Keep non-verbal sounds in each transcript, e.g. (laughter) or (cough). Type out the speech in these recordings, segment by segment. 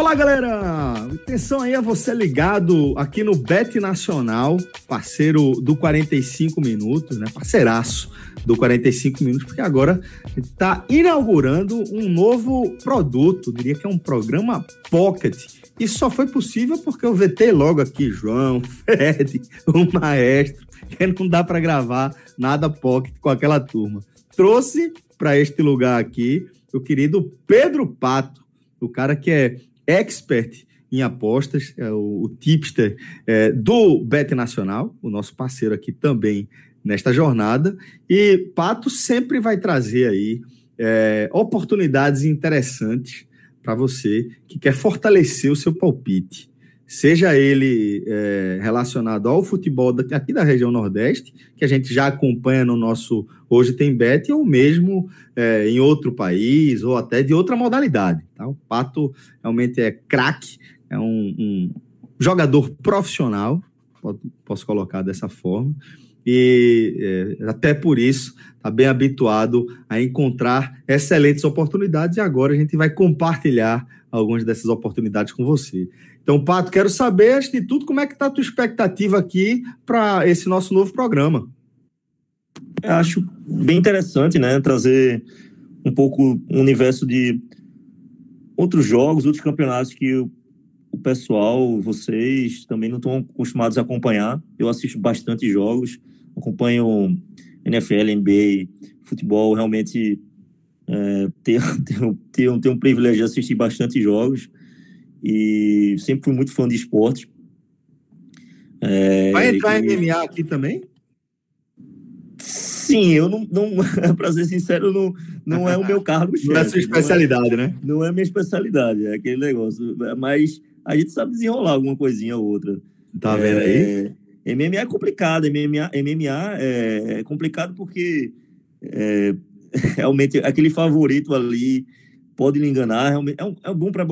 Olá, galera! Atenção aí a você ligado aqui no Bet Nacional, parceiro do 45 Minutos, né? Parceiraço do 45 Minutos, porque agora está inaugurando um novo produto, diria que é um programa Pocket. Isso só foi possível porque eu vetei logo aqui João, (laughs) Fred, o maestro, que não dá para gravar nada Pocket com aquela turma. Trouxe para este lugar aqui o querido Pedro Pato, o cara que é expert em apostas, é o, o tipster é, do Bet Nacional, o nosso parceiro aqui também nesta jornada. E Pato sempre vai trazer aí é, oportunidades interessantes para você que quer fortalecer o seu palpite. Seja ele é, relacionado ao futebol aqui da região Nordeste, que a gente já acompanha no nosso Hoje Tem Bet, ou mesmo é, em outro país, ou até de outra modalidade. Tá? O Pato realmente é craque, é um, um jogador profissional, posso colocar dessa forma, e é, até por isso está bem habituado a encontrar excelentes oportunidades e agora a gente vai compartilhar algumas dessas oportunidades com você. Então, Pato, quero saber, antes de tudo, como é que está a tua expectativa aqui para esse nosso novo programa? Eu acho bem interessante, né, trazer um pouco o universo de outros jogos, outros campeonatos que o pessoal, vocês também não estão acostumados a acompanhar. Eu assisto bastante jogos, acompanho NFL, NBA, futebol, realmente é, tenho, (laughs) tenho, tenho, tenho um privilégio de assistir bastante jogos e sempre fui muito fã de esporte. É, Vai entrar e... MMA aqui também? Sim, eu não, não (laughs) para ser sincero, não, não é o meu cargo chefe. (laughs) Não é a sua especialidade, não é, né? Não é a minha especialidade, é aquele negócio. Mas a gente sabe desenrolar alguma coisinha ou outra. Tá vendo aí? MMA é complicado, MMA, MMA é, é complicado porque é, (laughs) realmente aquele favorito ali pode lhe enganar. É, um, é bom para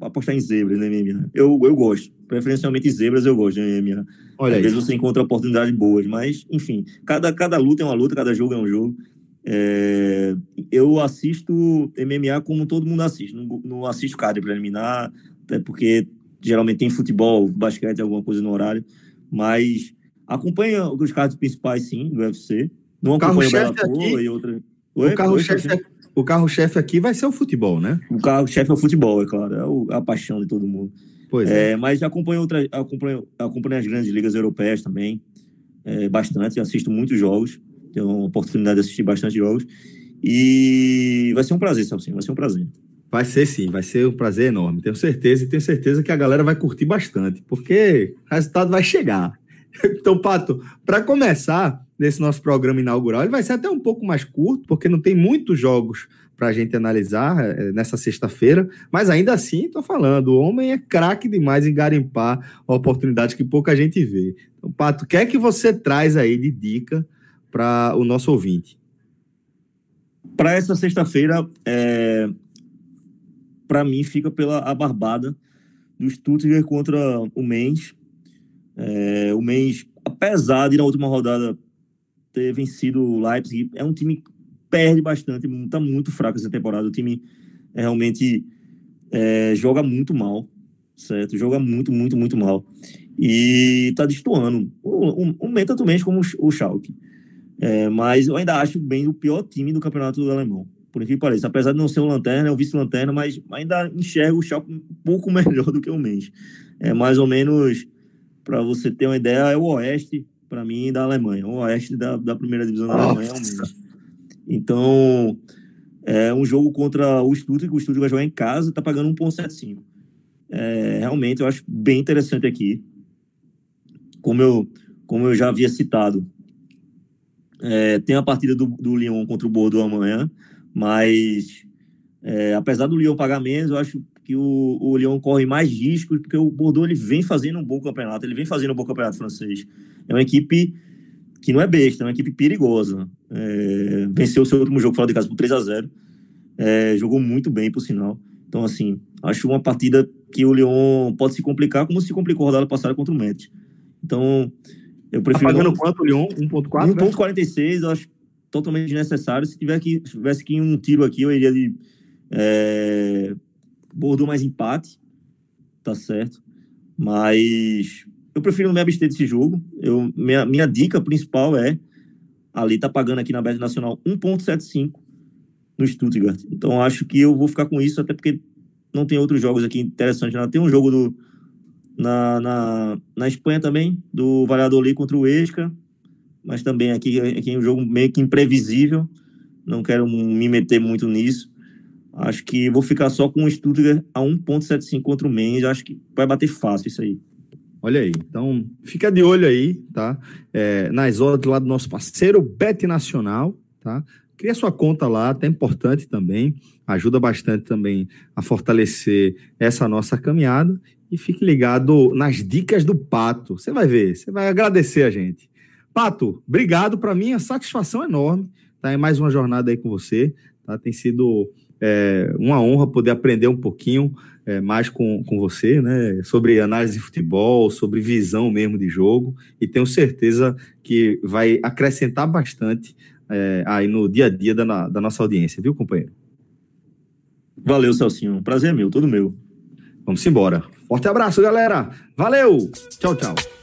apostar em zebras no MMA. Eu, eu gosto, preferencialmente zebras eu gosto no MMA. Olha Às aí. vezes você encontra oportunidades boas, mas enfim, cada, cada luta é uma luta, cada jogo é um jogo. É, eu assisto MMA como todo mundo assiste, não, não assisto card preliminar, até porque geralmente tem futebol, basquete, alguma coisa no horário mas acompanha os carros principais, sim, do UFC. Não acompanha o Bellator e outra... Oi, o carro-chefe o carro-chefe aqui vai ser o futebol, né? O carro-chefe é o futebol, é claro. É o, a paixão de todo mundo. Pois é. é. Mas acompanho, outra, acompanho, acompanho as grandes ligas europeias também. É, bastante. Assisto muitos jogos. Tenho a oportunidade de assistir bastante jogos. E vai ser um prazer, Celcinho. Vai ser um prazer. Vai ser sim, vai ser um prazer enorme. Tenho certeza e tenho certeza que a galera vai curtir bastante, porque o resultado vai chegar. (laughs) Então, Pato, para começar nesse nosso programa inaugural, ele vai ser até um pouco mais curto, porque não tem muitos jogos para a gente analisar é, nessa sexta-feira, mas ainda assim, estou falando, o homem é craque demais em garimpar oportunidades que pouca gente vê. Então, Pato, o que é que você traz aí de dica para o nosso ouvinte? Para essa sexta-feira, é, para mim, fica pela a barbada do Stuttgart contra o Mainz. É, o Mainz, apesar de na última rodada ter vencido o Leipzig, é um time que perde bastante, está muito fraco essa temporada. O time é, realmente é, joga muito mal, certo? Joga muito, muito, muito mal. E está destoando. O, o, o também como o Schalke. É, mas eu ainda acho bem o pior time do campeonato alemão por que pareça. Apesar de não ser um lanterna, é um vice-lanterna, mas ainda enxergo o Schalke um pouco (laughs) melhor do que o Mendes. É mais ou menos, para você ter uma ideia, é o Oeste, para mim, da Alemanha. O Oeste da, da primeira divisão da Alemanha é o Mendes. Então, É um jogo contra o Stuttgart, o Stuttgart vai jogar em casa, tá pagando 1,75. É, realmente, eu acho bem interessante aqui. Como eu, como eu já havia citado, é, tem a partida do, do Lyon contra o Bordeaux amanhã, mas é, apesar do Lyon pagar menos, eu acho que o, o Lyon corre mais riscos, porque o Bordeaux ele vem fazendo um bom campeonato, ele vem fazendo um bom campeonato francês. É uma equipe que não é besta, é uma equipe perigosa. É, venceu o seu último jogo fora de casa por 3 a 0 é, jogou muito bem, por sinal. Então, assim, acho uma partida que o Lyon pode se complicar, como se complicou a rodada passada contra o Metz. Então, eu prefiro. Tá pagando não... quanto o Lyon? 1,4? 1,46, eu acho totalmente desnecessário. Se tiver que, tivesse que um tiro aqui, eu iria de. É, mais empate, tá certo. Mas eu prefiro não me abster desse jogo. Eu, minha, minha dica principal é ali tá pagando aqui na Bet Nacional 1.75 no Stuttgart. Então acho que eu vou ficar com isso, até porque não tem outros jogos aqui interessantes. Não. Tem um jogo do, na, na, na Espanha também, do Valladolid contra o Esca, mas também aqui, aqui é um jogo meio que imprevisível. Não quero me meter muito nisso. Acho que vou ficar só com o Stuttgart a 1.75 contra o Mendes. Acho que vai bater fácil isso aí. Olha aí, então fica de olho aí, tá? É, nas odds lá do nosso parceiro Bet Nacional, tá? Cria sua conta lá, até importante também, ajuda bastante também a fortalecer essa nossa caminhada e fique ligado nas dicas do Pato. Você vai ver, você vai agradecer a gente. Pato, obrigado, para mim a satisfação enorme, tá? É mais uma jornada aí com você, tá? Tem sido é, uma honra poder aprender um pouquinho é, mais com, com você, né, sobre análise de futebol, sobre visão mesmo de jogo, e tenho certeza que vai acrescentar bastante é, aí no dia a dia da, da nossa audiência, viu, companheiro? Valeu, Celcinho. Prazer é meu, todo meu. Vamos embora. Forte abraço, galera. Valeu. Tchau, tchau.